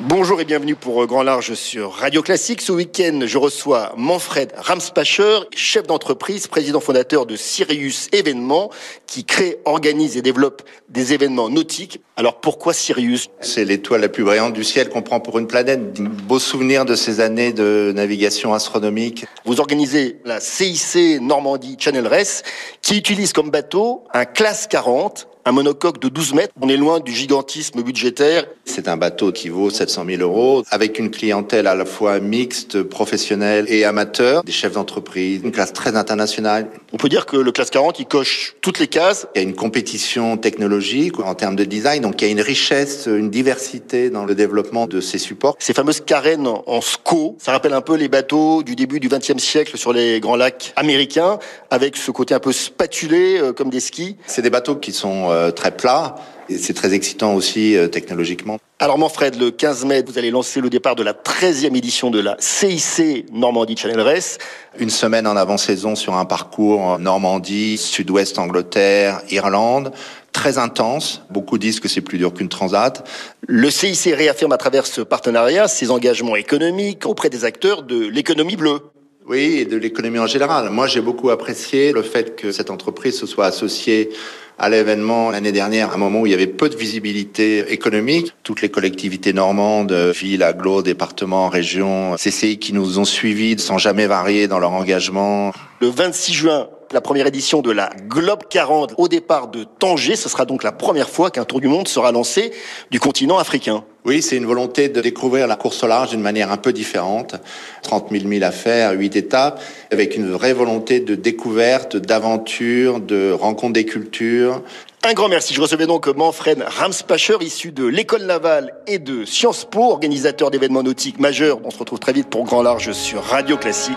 Bonjour et bienvenue pour Grand Large sur Radio Classique. Ce week-end, je reçois Manfred Ramspacher, chef d'entreprise, président fondateur de Sirius Événements, qui crée, organise et développe des événements nautiques. Alors pourquoi Sirius? C'est l'étoile la plus brillante du ciel qu'on prend pour une planète. Beau souvenir de ces années de navigation astronomique. Vous organisez la CIC Normandie Channel Race, qui utilise comme bateau un classe 40 un monocoque de 12 mètres. On est loin du gigantisme budgétaire. C'est un bateau qui vaut 700 000 euros, avec une clientèle à la fois mixte, professionnelle et amateur, des chefs d'entreprise, une classe très internationale. On peut dire que le classe 40, il coche toutes les cases. Il y a une compétition technologique en termes de design, donc il y a une richesse, une diversité dans le développement de ces supports. Ces fameuses carènes en SCO, ça rappelle un peu les bateaux du début du XXe siècle sur les grands lacs américains, avec ce côté un peu spatulé euh, comme des skis. C'est des bateaux qui sont euh, très plats. Et c'est très excitant aussi euh, technologiquement. Alors Manfred, le 15 mai, vous allez lancer le départ de la 13e édition de la CIC Normandie Channel Race. Une semaine en avant-saison sur un parcours Normandie, Sud-Ouest Angleterre, Irlande très intense. Beaucoup disent que c'est plus dur qu'une transat. Le CIC réaffirme à travers ce partenariat ses engagements économiques auprès des acteurs de l'économie bleue. Oui, et de l'économie en général. Moi, j'ai beaucoup apprécié le fait que cette entreprise se soit associée à l'événement l'année dernière, à un moment où il y avait peu de visibilité économique. Toutes les collectivités normandes, villes, agglos, départements, régions, CCI qui nous ont suivis sans jamais varier dans leur engagement. Le 26 juin, la première édition de la Globe 40 au départ de Tanger. Ce sera donc la première fois qu'un tour du monde sera lancé du continent africain. Oui, c'est une volonté de découvrir la course au large d'une manière un peu différente. 30 000 milles à faire, 8 étapes, avec une vraie volonté de découverte, d'aventure, de rencontre des cultures. Un grand merci. Je recevais donc Manfred Ramspacher, issu de l'école navale et de Sciences Po, organisateur d'événements nautiques majeurs. On se retrouve très vite pour Grand Large sur Radio Classique.